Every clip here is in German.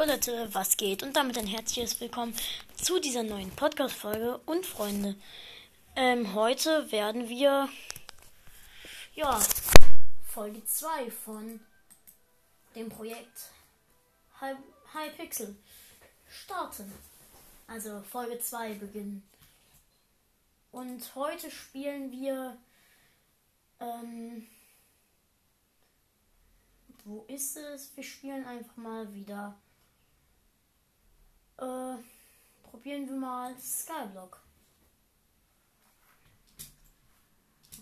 Jo Leute, was geht? Und damit ein herzliches Willkommen zu dieser neuen Podcast-Folge. Und Freunde, ähm, heute werden wir, ja, Folge 2 von dem Projekt Hypixel starten. Also Folge 2 beginnen. Und heute spielen wir, ähm, wo ist es? Wir spielen einfach mal wieder äh, probieren wir mal Skyblock.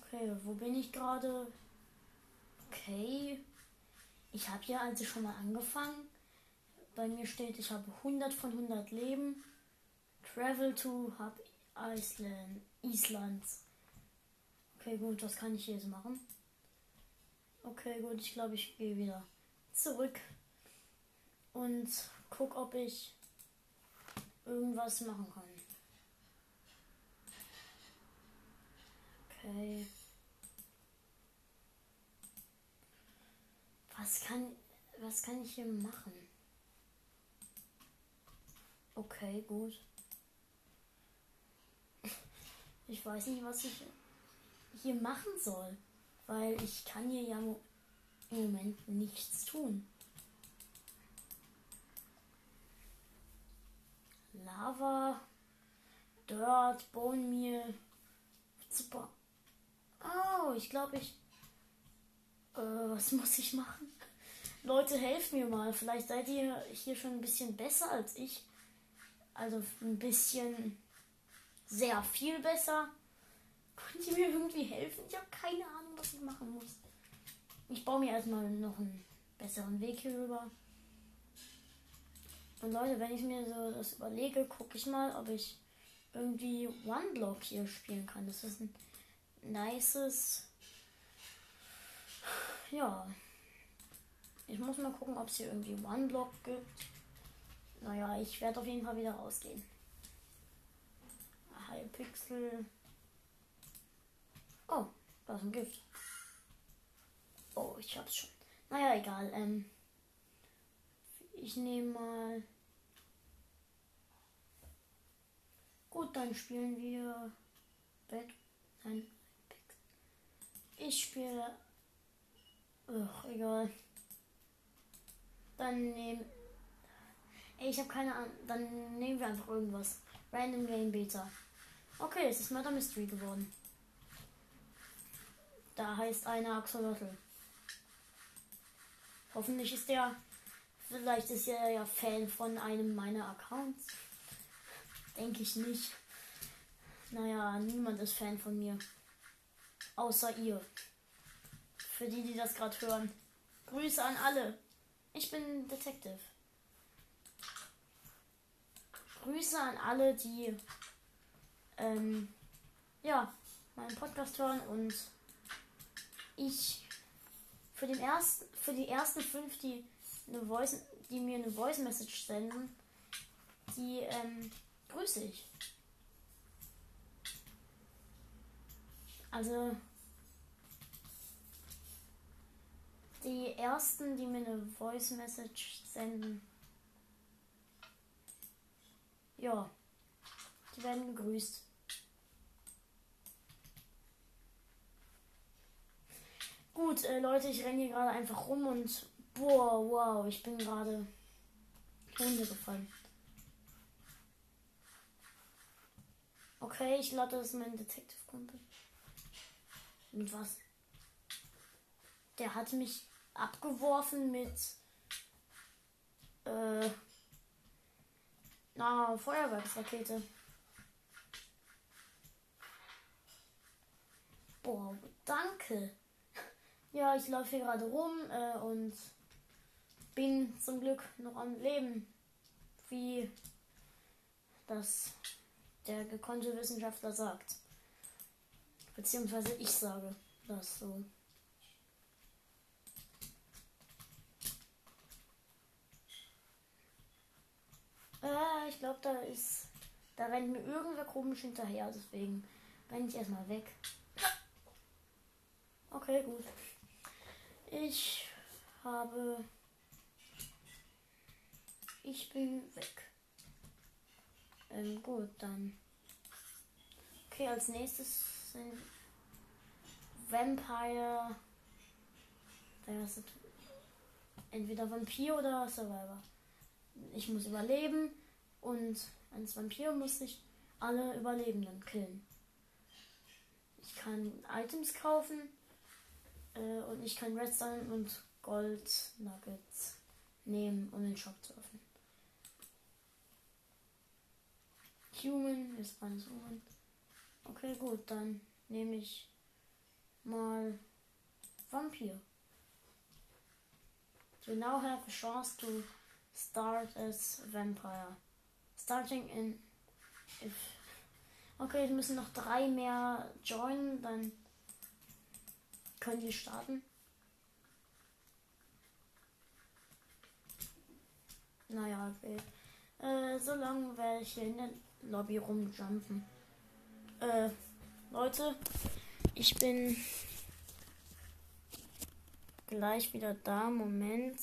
Okay, wo bin ich gerade? Okay. Ich habe ja also schon mal angefangen. Bei mir steht, ich habe 100 von 100 Leben. Travel to Hub Iceland. Islands. Okay, gut, was kann ich jetzt machen? Okay, gut, ich glaube, ich gehe wieder zurück und guck, ob ich irgendwas machen kann. Okay. Was kann, was kann ich hier machen? Okay, gut. Ich weiß nicht, was ich hier machen soll, weil ich kann hier ja im Moment nichts tun. Lava, Dirt, Bone Meal. Super. Oh, ich glaube, ich. Äh, was muss ich machen? Leute, helft mir mal. Vielleicht seid ihr hier schon ein bisschen besser als ich. Also ein bisschen sehr viel besser. Könnt ihr mir irgendwie helfen? Ich habe keine Ahnung, was ich machen muss. Ich baue mir erstmal noch einen besseren Weg hier rüber. Und Leute, wenn ich mir so das überlege, gucke ich mal, ob ich irgendwie One Block hier spielen kann. Das ist ein nices. Ja. Ich muss mal gucken, ob es hier irgendwie One Block gibt. Naja, ich werde auf jeden Fall wieder rausgehen. Hypixel. Oh, da ist ein Gift. Oh, ich hab's schon. Naja, egal. Ähm, ich nehme mal. Gut, dann spielen wir. Bett. Nein. Ich spiele. Ach, egal. Dann nehmen. Ich habe keine Ahnung. Dann nehmen wir einfach irgendwas. Random Game Beta. Okay, es ist Murder Mystery geworden. Da heißt einer Axolotl. Hoffentlich ist der Vielleicht ist er ja Fan von einem meiner Accounts. Denke ich nicht. Naja, niemand ist Fan von mir. Außer ihr. Für die, die das gerade hören. Grüße an alle. Ich bin Detective. Grüße an alle, die ähm, ja, meinen Podcast hören und ich für den ersten, für die ersten fünf, die eine Voice, die mir eine Voice Message senden, die ähm, grüße ich. Also die ersten, die mir eine Voice Message senden, ja, die werden gegrüßt. Gut, äh, Leute, ich renne hier gerade einfach rum und Boah, wow, ich bin gerade runtergefallen. Okay, ich glaube, das mein Detective-Kumpel. Mit was? Der hat mich abgeworfen mit äh, na, Feuerwerksrakete. Boah, danke. Ja, ich laufe hier gerade rum äh, und bin zum Glück noch am Leben, wie das der gekonnte Wissenschaftler sagt. Beziehungsweise ich sage das so. Äh, ich glaube, da ist. Da rennt mir irgendwer komisch hinterher, deswegen renne ich erstmal weg. Okay, gut. Ich habe Ich bin weg. Ähm, gut, dann. Okay, als nächstes sind Vampire. Das ist entweder Vampir oder Survivor. Ich muss überleben und als Vampir muss ich alle Überlebenden killen. Ich kann Items kaufen äh, und ich kann Redstone und Gold Nuggets nehmen, um den Shop zu öffnen. Human ist alles Human. Okay, gut, dann nehme ich mal Vampir. You now have a chance to start as vampire. Starting in if Okay, es müssen noch drei mehr joinen, dann können wir starten. Naja, okay. Äh, so lange werde ich hier in der Lobby rumjumpen. Äh, Leute, ich bin gleich wieder da. Moment.